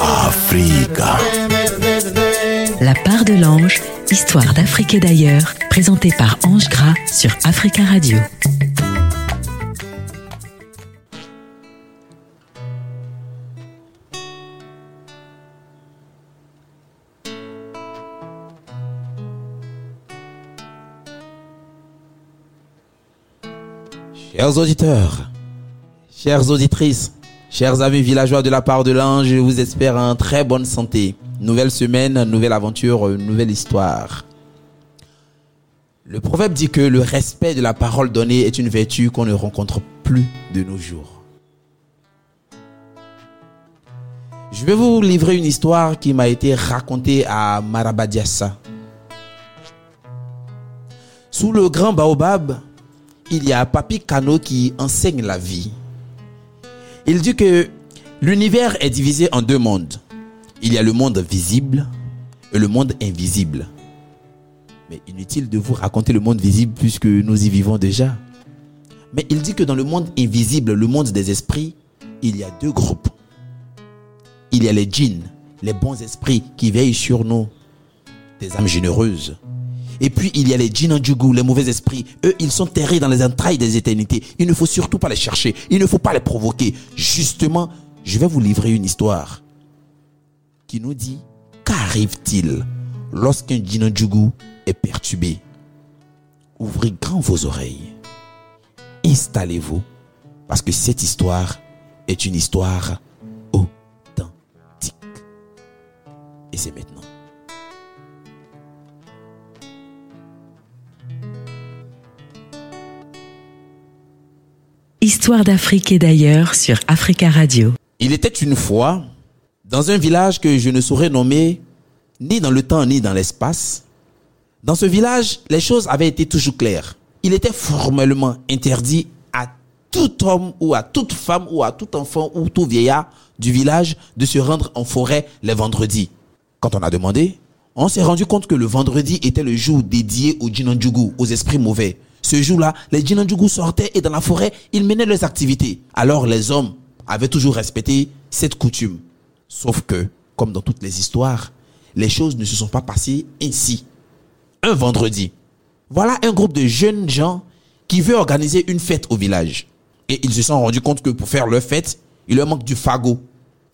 Africa. La part de l'ange, histoire d'Afrique et d'ailleurs, présentée par Ange Gras sur Africa Radio. Chers auditeurs, chères auditrices, chers amis villageois de la part de l'ange, je vous espère en très bonne santé. Nouvelle semaine, nouvelle aventure, nouvelle histoire. Le proverbe dit que le respect de la parole donnée est une vertu qu'on ne rencontre plus de nos jours. Je vais vous livrer une histoire qui m'a été racontée à Marabadiassa. Sous le grand baobab, il y a Papi Kano qui enseigne la vie. Il dit que l'univers est divisé en deux mondes. Il y a le monde visible et le monde invisible. Mais inutile de vous raconter le monde visible puisque nous y vivons déjà. Mais il dit que dans le monde invisible, le monde des esprits, il y a deux groupes. Il y a les djinns, les bons esprits qui veillent sur nous, des âmes généreuses. Et puis il y a les djinns les mauvais esprits. Eux, ils sont terrés dans les entrailles des éternités. Il ne faut surtout pas les chercher. Il ne faut pas les provoquer. Justement, je vais vous livrer une histoire qui nous dit qu'arrive-t-il lorsqu'un djinn est perturbé? Ouvrez grand vos oreilles. Installez-vous parce que cette histoire est une histoire authentique. Et c'est maintenant. Histoire d'Afrique et d'ailleurs sur Africa Radio. Il était une fois, dans un village que je ne saurais nommer ni dans le temps ni dans l'espace. Dans ce village, les choses avaient été toujours claires. Il était formellement interdit à tout homme ou à toute femme ou à tout enfant ou tout vieillard du village de se rendre en forêt les vendredis. Quand on a demandé, on s'est rendu compte que le vendredi était le jour dédié aux djinandjougou, aux esprits mauvais. Ce jour-là, les djinandjougou sortaient et dans la forêt, ils menaient leurs activités. Alors les hommes avaient toujours respecté cette coutume. Sauf que, comme dans toutes les histoires, les choses ne se sont pas passées ainsi. Un vendredi, voilà un groupe de jeunes gens qui veut organiser une fête au village. Et ils se sont rendus compte que pour faire leur fête, il leur manque du fagot.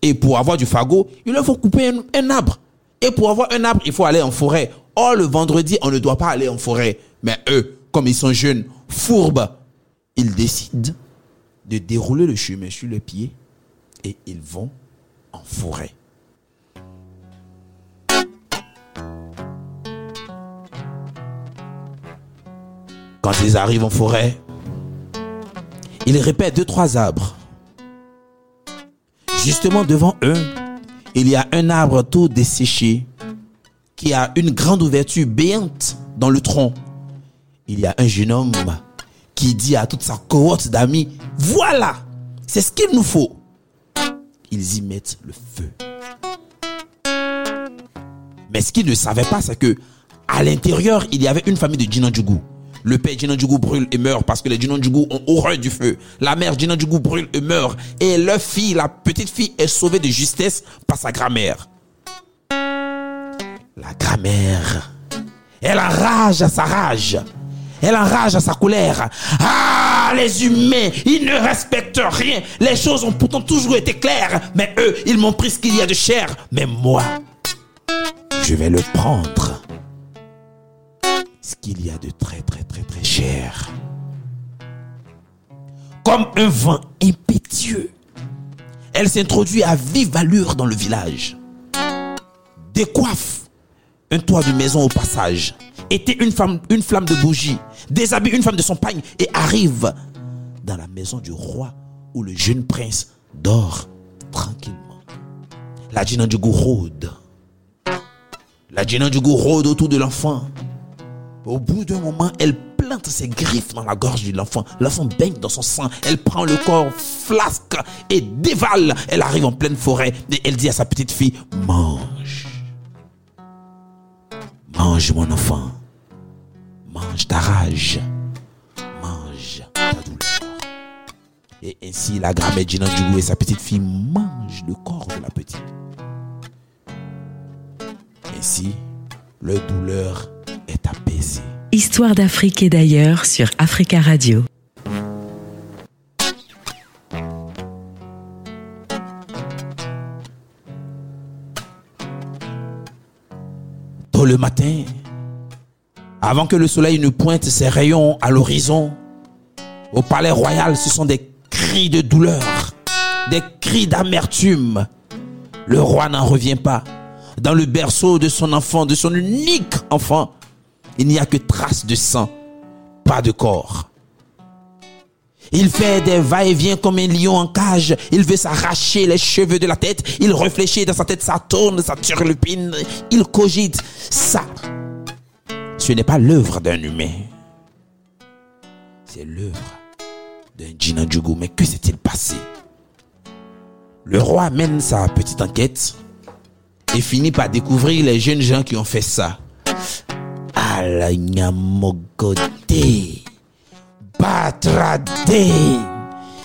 Et pour avoir du fagot, il leur faut couper un, un arbre. Et pour avoir un arbre, il faut aller en forêt. Or, le vendredi, on ne doit pas aller en forêt. Mais eux, comme ils sont jeunes, fourbes, ils décident de dérouler le chemin sur le pied et ils vont en forêt. Quand ils arrivent en forêt, ils répètent deux, trois arbres. Justement devant eux, il y a un arbre tout desséché qui a une grande ouverture béante dans le tronc. Il y a un jeune homme qui dit à toute sa cohorte d'amis, voilà, c'est ce qu'il nous faut. Ils y mettent le feu. Mais ce qu'ils ne savaient pas, c'est que à l'intérieur, il y avait une famille de Djinandjougou. Le père Djinandjougou brûle et meurt parce que les Djinandjougou ont horreur du feu. La mère Djinandjougou brûle et meurt. Et leur fille, la petite fille, est sauvée de justesse par sa grand-mère. La grand-mère, elle enrage à sa rage. Elle enrage à sa colère. Ah, les humains, ils ne respectent rien. Les choses ont pourtant toujours été claires. Mais eux, ils m'ont pris ce qu'il y a de cher. Mais moi, je vais le prendre. Ce qu'il y a de très, très, très, très cher. Comme un vent impétueux, elle s'introduit à vive allure dans le village. Décoiffe un toit de maison au passage, était une, femme, une flamme de bougie, déshabille une femme de son pagne et arrive dans la maison du roi où le jeune prince dort tranquillement. La Djinandjougou rôde. La Djinandjougou rôde autour de l'enfant. Au bout d'un moment, elle plante ses griffes dans la gorge de l'enfant. L'enfant baigne dans son sang. Elle prend le corps flasque et dévale. Elle arrive en pleine forêt et elle dit à sa petite fille, mange. Mange mon enfant. Mange ta rage. Mange ta douleur. Et ainsi, la grand-mère Djinandjougou et sa petite fille mangent le corps de la petite. Ainsi, leur douleur est apaisée. Histoire d'Afrique et d'ailleurs sur Africa Radio. Tôt le matin, avant que le soleil ne pointe ses rayons à l'horizon, au palais royal, ce sont des cris de douleur, des cris d'amertume. Le roi n'en revient pas. Dans le berceau de son enfant, de son unique enfant, il n'y a que traces de sang, pas de corps. Il fait des va-et-vient comme un lion en cage. Il veut s'arracher les cheveux de la tête. Il réfléchit dans sa tête, ça tourne, ça turlupine. Il cogite. Ça, ce n'est pas l'œuvre d'un humain. C'est l'œuvre d'un Djinandjougou. Mais que s'est-il passé? Le roi mène sa petite enquête et finit par découvrir les jeunes gens qui ont fait ça. Alanyamogote, Batrade,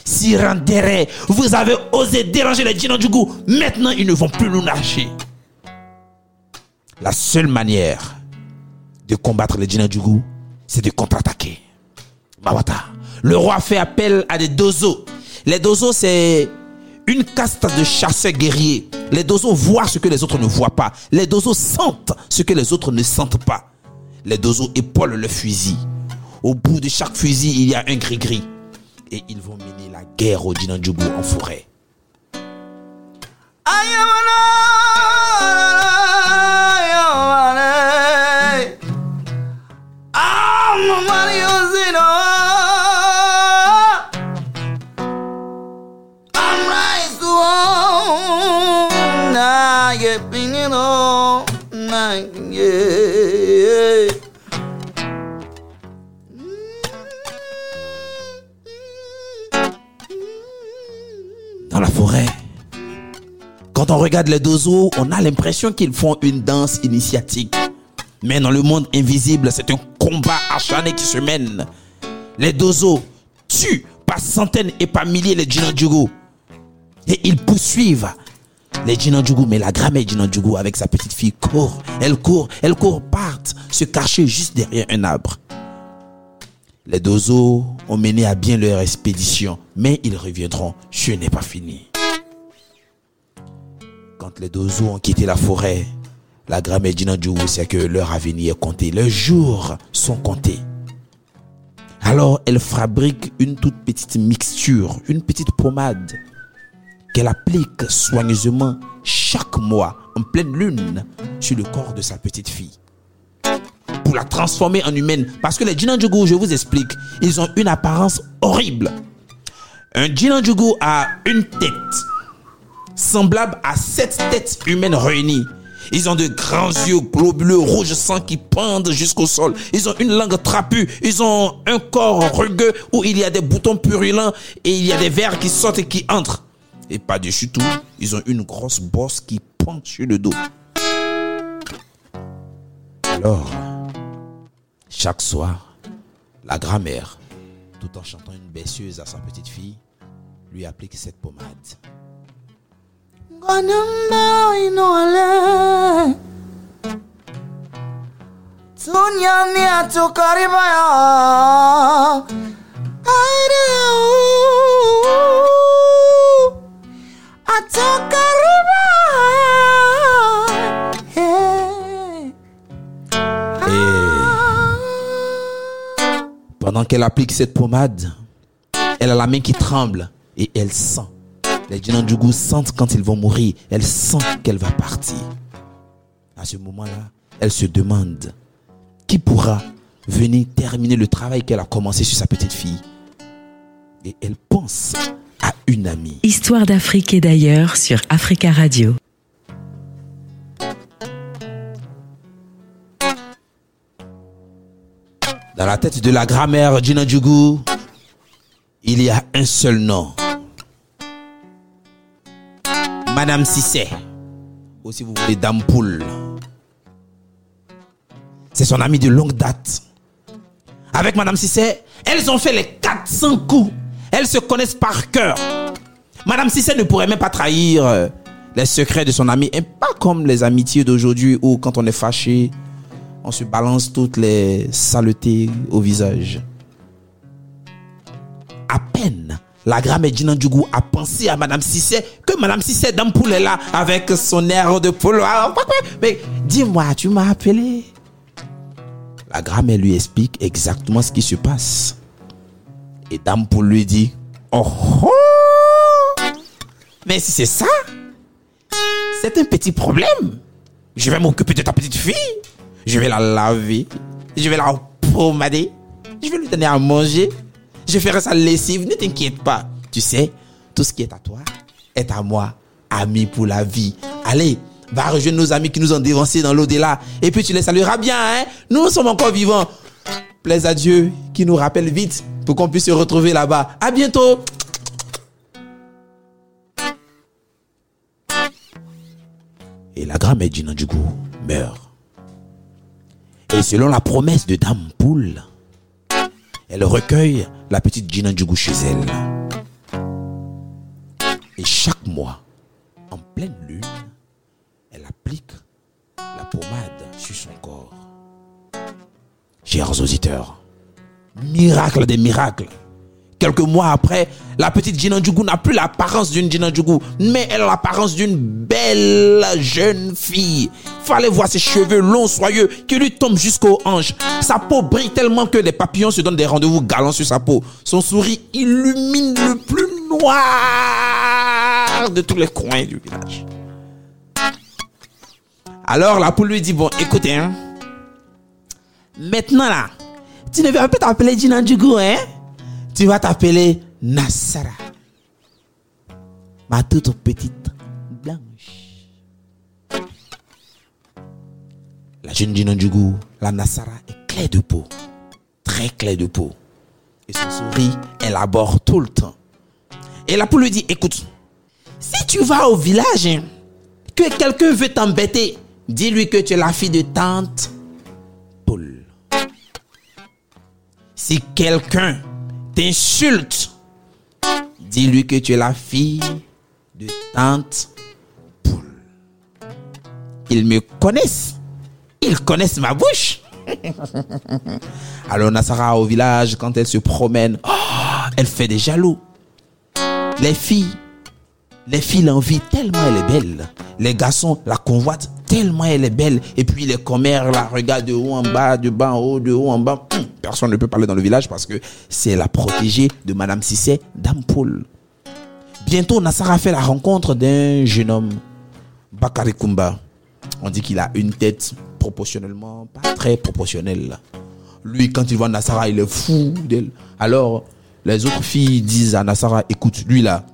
Sirandere, vous avez osé déranger les Djinandjougou. Maintenant, ils ne vont plus nous lâcher. La seule manière de combattre les Djinandjougou, c'est de contre-attaquer. Mawata. Le roi fait appel à des dozos. Les dozos, c'est une caste de chasseurs guerriers. Les dozos voient ce que les autres ne voient pas. Les dozos sentent ce que les autres ne sentent pas. Les dozos épaulent le fusil. Au bout de chaque fusil, il y a un gris-gris. Et ils vont mener la guerre au Djinandjougou en forêt. Quand on regarde les dozos, on a l'impression qu'ils font une danse initiatique. Mais dans le monde invisible, c'est un combat acharné qui se mène. Les dozos tuent par centaines et par milliers les Djinandjougou. Et ils poursuivent les Djinandjougou. Mais la grand-mère Djinandjougou avec sa petite fille court. Elle court, elle court, partent se cacher juste derrière un arbre. Les dozos ont mené à bien leur expédition, mais ils reviendront. Ce n'est pas fini. Les dozos ont quitté la forêt, la grand-mère Djinandjougou sait que leur avenir est compté. Leurs jours sont comptés. Alors elle fabrique une toute petite mixture, une petite pommade qu'elle applique soigneusement chaque mois en pleine lune sur le corps de sa petite fille. Pour la transformer en humaine. Parce que les Djinandjougou, je vous explique, ils ont une apparence horrible. Un Djinandjougou a une tête semblable à sept têtes humaines réunies. Ils ont de grands yeux globuleux, rouge sang qui pendent jusqu'au sol. Ils ont une langue trapue. Ils ont un corps rugueux où il y a des boutons purulents et il y a des vers qui sortent et qui entrent. Et par-dessus tout, ils ont une grosse bosse qui pend sur le dos. Alors, chaque soir, la grand-mère, tout en chantant une baisseuse à sa petite fille, lui applique cette pommade. Hey. Pendant qu'elle applique cette pommade, elle a la main qui tremble et elle sent. Les Djinandjougou sentent quand ils vont mourir. Elle sent qu'elle va partir. À ce moment-là, elle se demande qui pourra venir terminer le travail qu'elle a commencé sur sa petite fille? Et elle pense à une amie. Histoire d'Afrique et d'ailleurs sur Africa Radio. Dans la tête de la grand-mère Djinandjougou, il y a un seul nom. Madame Sissé. Ou si vous voulez, Dame Poule. C'est son amie de longue date. Avec Madame Sissé, elles ont fait les 400 coups. Elles se connaissent par cœur. Madame Cissé ne pourrait même pas trahir euh, les secrets de son ami. Et pas comme les amitiés d'aujourd'hui où quand on est fâché, on se balance toutes les saletés au visage. À peine la grand-mère Djinandjougou a pensé à Madame Cissé que Madame Cissé d'Ampoule est là avec son air de polo. Mais dis-moi, tu m'as appelé La grand-mère lui explique exactement ce qui se passe. Et Dampoule lui dit Oh oh Mais si c'est ça, c'est un petit problème. Je vais m'occuper de ta petite fille. Je vais la laver. Je vais la pommader. Je vais lui donner à manger. Je ferai sa lessive. Ne t'inquiète pas. Tu sais, tout ce qui est à toi est à moi. Ami pour la vie. Allez, va rejoindre nos amis qui nous ont dévancés dans l'au-delà. Et puis tu les salueras bien. Hein? Nous sommes encore vivants. Plaise à Dieu qui nous rappelle vite pour qu'on puisse se retrouver là-bas. À bientôt. Et la grand-mère Djinandjougou meurt. Et selon la promesse de Dame Poule, elle recueille la petite Djinandjougou chez elle. Et chaque mois, en pleine lune, elle applique la pommade sur son corps. Chers auditeurs, miracle des miracles. Quelques mois après, la petite Djinandjougou n'a plus l'apparence d'une Djinandjougou, mais elle a l'apparence d'une belle jeune fille. Fallait voir ses cheveux longs, soyeux, qui lui tombent jusqu'aux hanches. Sa peau brille tellement que les papillons se donnent des rendez-vous galants sur sa peau. Son sourire illumine le plus noir de tous les coins du village. Alors la poule lui dit, bon, écoutez, hein, maintenant là, tu ne vas pas t'appeler Djinandjougou, hein tu vas t'appeler Nassara. Ma toute petite Djinandjougou, la Nassara, est claire de peau. Très claire de peau. Et son sourire élabore tout le temps. Et la poule lui dit, écoute, si tu vas au village, hein, que quelqu'un veut t'embêter, dis-lui que tu es la fille de tante Poule. Si quelqu'un t'insulte, dis-lui que tu es la fille de tante Poule. Ils me connaissent. Connaissent ma bouche. Alors Nassara au village, quand elle se promène, oh, elle fait des jaloux. Les filles, les filles l'envient tellement elle est belle. Les garçons la convoitent tellement elle est belle. Et puis les commères la regardent de haut en bas, de bas en haut, de haut en bas. Hum, Personne ne peut parler dans le village parce que c'est la protégée de Madame Cissé d'Ampoule. Bientôt, Nassara fait la rencontre d'un jeune homme, Bakari Kumba. On dit qu'il a une tête proportionnellement, pas très proportionnelle. Lui, quand il voit Nassara, il est fou d'elle. Alors, les autres filles disent à Nassara, écoute, lui là,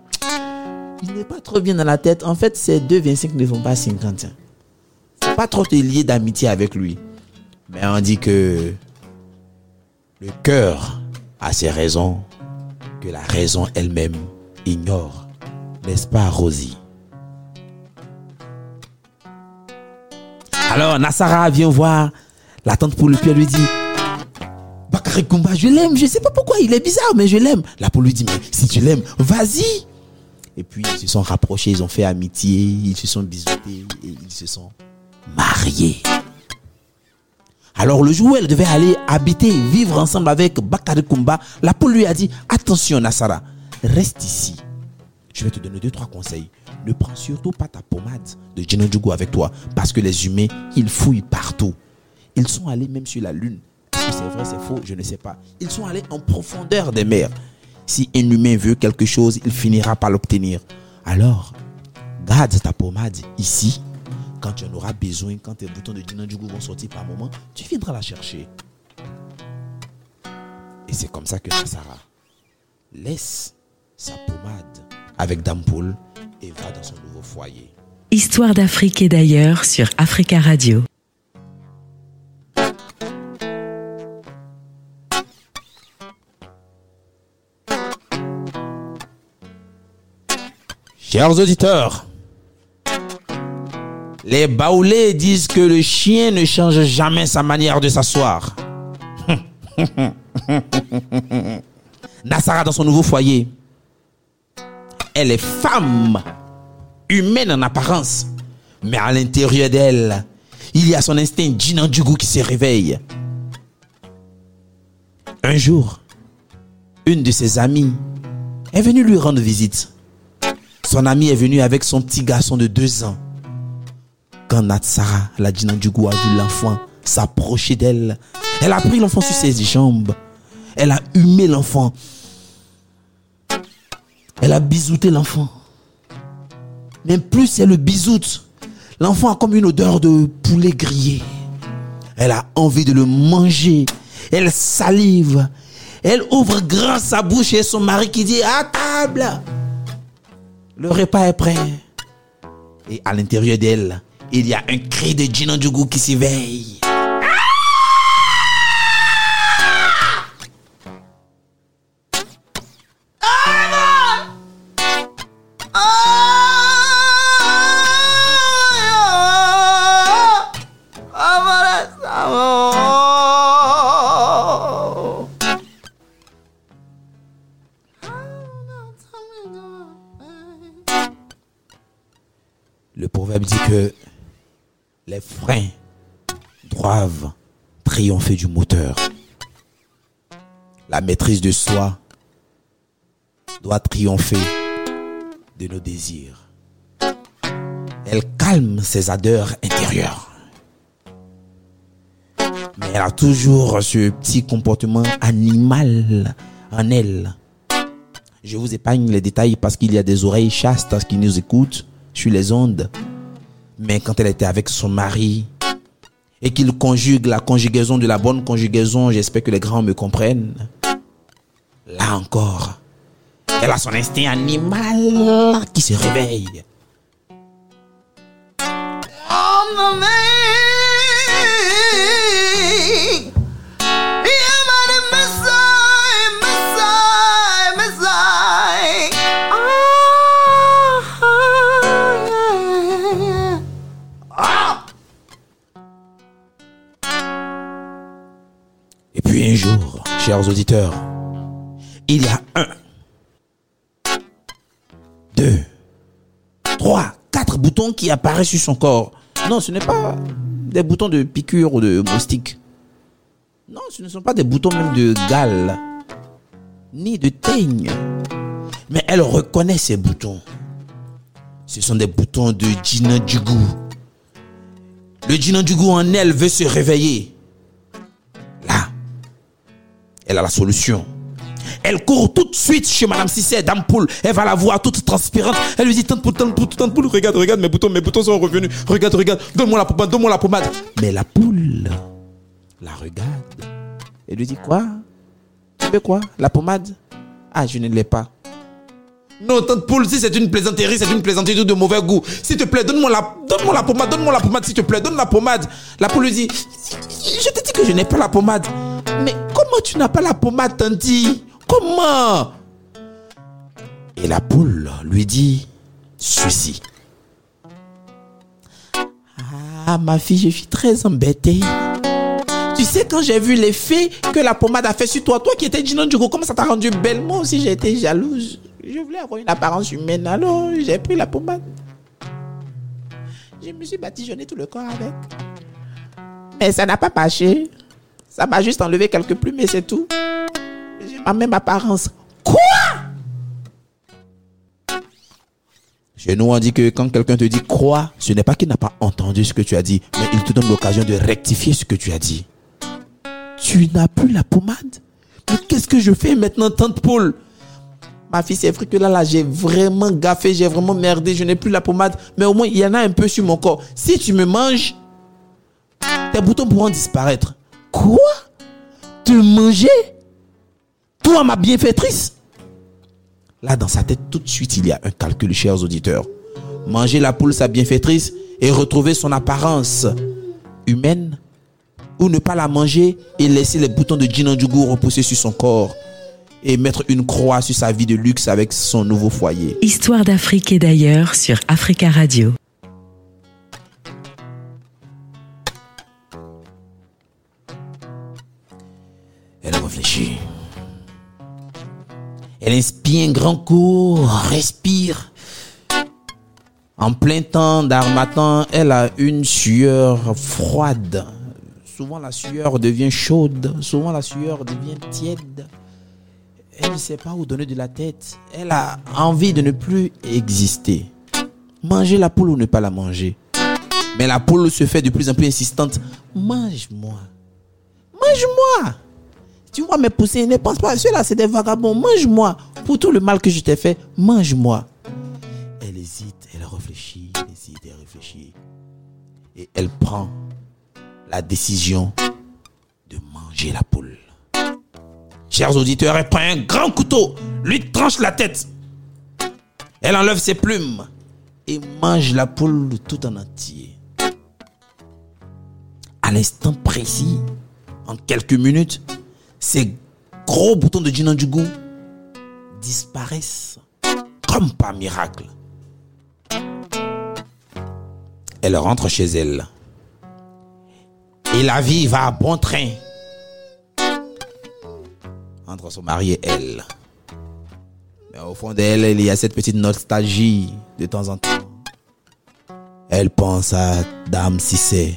il n'est pas trop bien dans la tête. En fait, ces 2,25 ne font pas 50. hein. Faut pas trop te lier d'amitié avec lui. Mais on dit que le cœur a ses raisons que la raison elle-même ignore. N'est-ce pas, Rosie? Alors, Nassara vient voir la tante poule, puis elle lui dit Bakary Koumba, je l'aime, je sais pas pourquoi, il est bizarre, mais je l'aime. La poule lui dit Mais si tu l'aimes, vas-y. Et puis, ils se sont rapprochés, ils ont fait amitié, ils se sont bisoutés et ils se sont mariés. Alors le jour où elle devait aller habiter, vivre ensemble avec Bakary Koumba, la poule lui a dit Attention Nassara, reste ici. Je vais te donner deux, trois conseils. Ne prends surtout pas ta pommade de Djinondjougou avec toi. Parce que les humains, ils fouillent partout. Ils sont allés même sur la lune. Est-ce que c'est vrai, c'est faux? Je ne sais pas. Ils sont allés en profondeur des mers. Si un humain veut quelque chose, il finira par l'obtenir. Alors, garde ta pommade ici. Quand tu en auras besoin, quand tes boutons de Djinondjougou vont sortir par moment, tu viendras la chercher. Et c'est comme ça que Nassara laisse sa pommade avec Dampoule et va dans son nouveau foyer. Histoire d'Afrique et d'ailleurs sur Africa Radio. Chers auditeurs, les baoulés disent que le chien ne change jamais sa manière de s'asseoir. Nassara dans son nouveau foyer. Elle est femme, humaine en apparence, mais à l'intérieur d'elle, il y a son instinct goût qui se réveille. Un jour, une de ses amies est venue lui rendre visite. Son amie est venue avec son petit garçon de deux ans. Quand Natsara, la goût a vu l'enfant s'approcher d'elle, elle a pris l'enfant sur ses jambes. Elle a humé l'enfant. Elle a bisouté l'enfant. Mais plus elle le bisoute, l'enfant a comme une odeur de poulet grillé. Elle a envie de le manger. Elle salive. Elle ouvre grand sa bouche et son mari qui dit à table. Le repas est prêt. Et à l'intérieur d'elle, il y a un cri de Djinandjougou qui s'éveille. Les freins doivent triompher du moteur. La maîtrise de soi doit triompher de nos désirs. Elle calme ses ardeurs intérieures. Mais elle a toujours ce petit comportement animal en elle. Je vous épargne les détails parce qu'il y a des oreilles chastes qui nous écoutent sur les ondes. Mais quand elle était avec son mari et qu'il conjugue la conjugaison de la bonne conjugaison, j'espère que les grands me comprennent. Là encore, elle a son instinct animal qui se réveille. Oh, un jour, chers auditeurs, il y a un, deux, trois, quatre boutons qui apparaissent sur son corps. Non, ce n'est pas des boutons de piqûre ou de moustique. Non, ce ne sont pas des boutons même de gale, ni de teigne. Mais elle reconnaît ces boutons. Ce sont des boutons de Gina Djougou. Le Gina Djougou en elle veut se réveiller. Elle a la solution. Elle court tout de suite chez Madame Cissé, Dame Poule. Elle va la voir toute transpirante. Elle lui dit, tante Poule, tante Poule, tante Poule, regarde, regarde mes boutons, mes boutons sont revenus. Regarde, regarde, donne-moi la pommade, donne-moi la pommade. Mais la poule la regarde. Elle lui dit, quoi? Tu veux quoi? La pommade? Ah, je ne l'ai pas. Non, tante Poule, si c'est une plaisanterie, c'est une plaisanterie de mauvais goût. S'il te plaît, donne-moi la, donne-moi la pommade, donne-moi la pommade, s'il te plaît, donne la pommade. La poule lui dit, je te dis que je n'ai pas la pommade. Comment tu n'as pas la pommade, Tanti Comment? Et la poule lui dit ceci. Ah, ma fille, je suis très embêtée. Tu sais, quand j'ai vu l'effet que la pommade a fait sur toi, toi qui étais Gino Djogo, comment ça t'a rendu belle? Moi aussi, j'ai été jalouse. Je voulais avoir une apparence humaine, alors j'ai pris la pommade. Je me suis batigeonné tout le corps avec. Mais ça n'a pas marché. Ça m'a juste enlevé quelques plumes et c'est tout. J'ai ma même apparence. Quoi? Chez nous, on dit que quand quelqu'un te dit quoi, ce n'est pas qu'il n'a pas entendu ce que tu as dit, mais il te donne l'occasion de rectifier ce que tu as dit. Tu n'as plus la pommade? Qu'est-ce que je fais maintenant, tante Paul? Ma fille, c'est vrai que là, là, j'ai vraiment gaffé, j'ai vraiment merdé, je n'ai plus la pommade, mais au moins, il y en a un peu sur mon corps. Si tu me manges, tes boutons pourront disparaître. Quoi? Te manger? Toi, ma bienfaitrice? Là, dans sa tête, tout de suite, il y a un calcul, chers auditeurs. Manger la poule, sa bienfaitrice, et retrouver son apparence humaine, ou ne pas la manger et laisser les boutons de Jinanjugu repousser sur son corps et mettre une croix sur sa vie de luxe avec son nouveau foyer. Histoire d'Afrique et d'ailleurs sur Africa Radio. Elle inspire un grand coup, respire. En plein temps d'armatan, elle a une sueur froide. Souvent la sueur devient chaude, souvent la sueur devient tiède. Elle ne sait pas où donner de la tête. Elle a envie de ne plus exister. Manger la poule ou ne pas la manger. Mais la poule se fait de plus en plus insistante. Mange-moi. Mange-moi. Tu vois mes poussins, ne pense pas, ceux-là c'est des vagabonds. Mange-moi. Pour tout le mal que je t'ai fait, mange-moi. Elle hésite, elle réfléchit, elle hésite, elle réfléchit. Et elle prend la décision de manger la poule. Chers auditeurs, elle prend un grand couteau, lui tranche la tête. Elle enlève ses plumes et mange la poule tout en entier. À l'instant précis, en quelques minutes, ces gros boutons de goût disparaissent comme par miracle. Elle rentre chez elle. Et la vie va à bon train entre son mari et elle. Mais au fond d'elle, il y a cette petite nostalgie de temps en temps. Elle pense à Dame Cissé,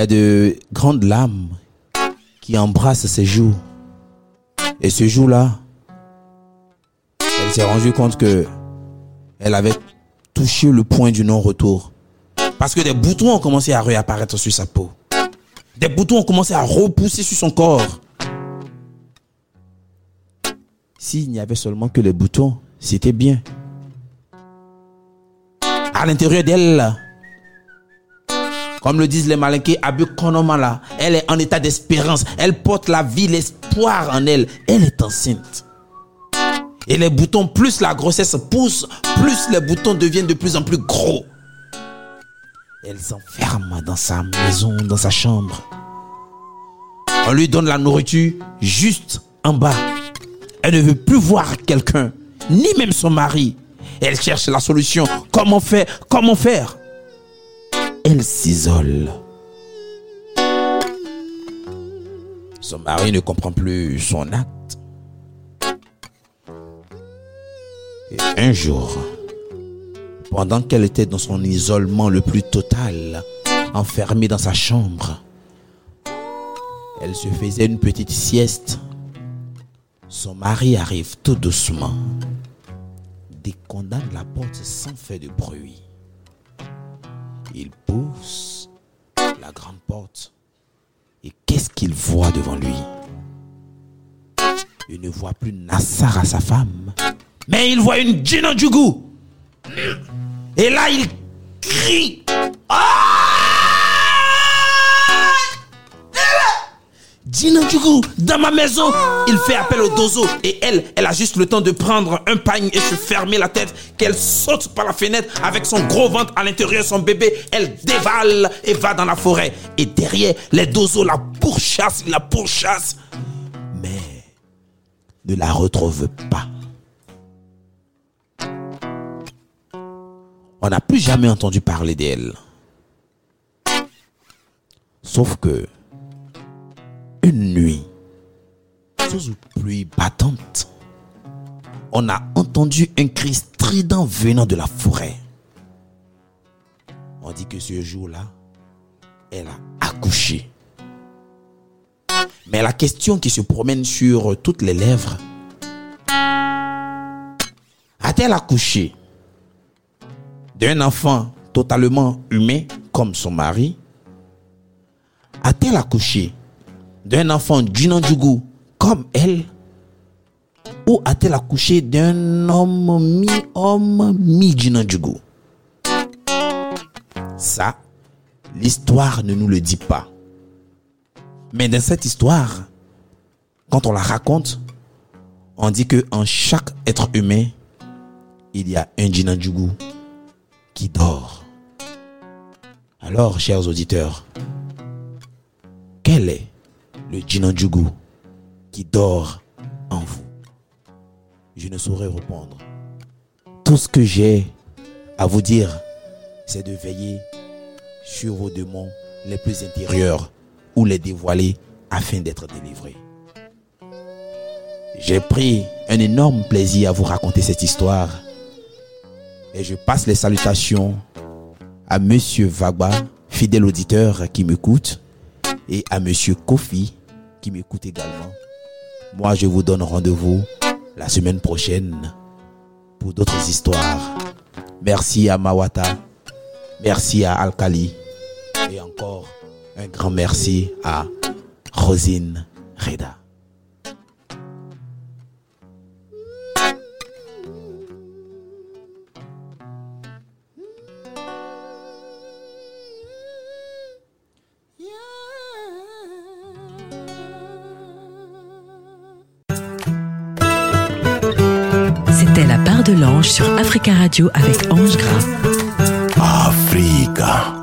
a de grandes lames qui embrassent ses joues. Et ce jour-là, elle s'est rendue compte que elle avait touché le point du non-retour. Parce que des boutons ont commencé à réapparaître sur sa peau. Des boutons ont commencé à repousser sur son corps. S'il n'y avait seulement que les boutons, c'était bien. À l'intérieur d'elle, comme le disent les malinqués, Abu Konomala, elle est en état d'espérance. Elle porte la vie, l'espoir en elle. Elle est enceinte. Et les boutons, plus la grossesse pousse, plus les boutons deviennent de plus en plus gros. Elle s'enferme dans sa maison, dans sa chambre. On lui donne la nourriture juste en bas. Elle ne veut plus voir quelqu'un, ni même son mari. Elle cherche la solution. Comment faire? Comment faire? Elle s'isole. Son mari ne comprend plus son acte. Un jour, pendant qu'elle était dans son isolement le plus total, enfermée dans sa chambre, elle se faisait une petite sieste. Son mari arrive tout doucement, décondamne la porte sans faire de bruit. Il pousse la grande porte. Et qu'est-ce qu'il voit devant lui? Il ne voit plus Nassar à sa femme, mais il voit une Gina Djougou. Et là, il crie. Djougou, dans ma maison, il fait appel au dozo. Et elle, elle a juste le temps de prendre un pagne et se fermer la tête. Qu'elle saute par la fenêtre avec son gros ventre à l'intérieur, son bébé. Elle dévale et va dans la forêt. Et derrière, les dozos la pourchassent, la pourchassent. Mais ne la retrouve pas. On n'a plus jamais entendu parler d'elle. Sauf que, une nuit, sous pluie battante, on a entendu un cri strident venant de la forêt. On dit que ce jour-là, elle a accouché. Mais la question qui se promène sur toutes les lèvres, a-t-elle accouché d'un enfant totalement humain comme son mari? A-t-elle accouché d'un enfant Djinandjougou comme elle Ou a-t-elle accouché d'un homme mi-homme, mi-Djinandjougou Ça, L'histoire ne nous le dit pas. Mais dans cette histoire, quand on la raconte, on dit que chaque être humain, il y a un Jinanjugu qui dort. Alors, chers auditeurs, quel est le Jinanjugu qui dort en vous Je ne saurais répondre. Tout ce que j'ai à vous dire, c'est de veiller sur vos démons les plus intérieurs ou les dévoiler afin d'être délivrés. J'ai pris un énorme plaisir à vous raconter cette histoire et je passe les salutations à Monsieur Vagba, fidèle auditeur qui m'écoute, et à Monsieur Kofi qui m'écoute également. Moi, je vous donne rendez-vous la semaine prochaine pour d'autres histoires. Merci à Mawata, merci à Alkali et encore un grand merci à Rosine Reda. L'ange sur Africa Radio avec Ange Gras. Africa.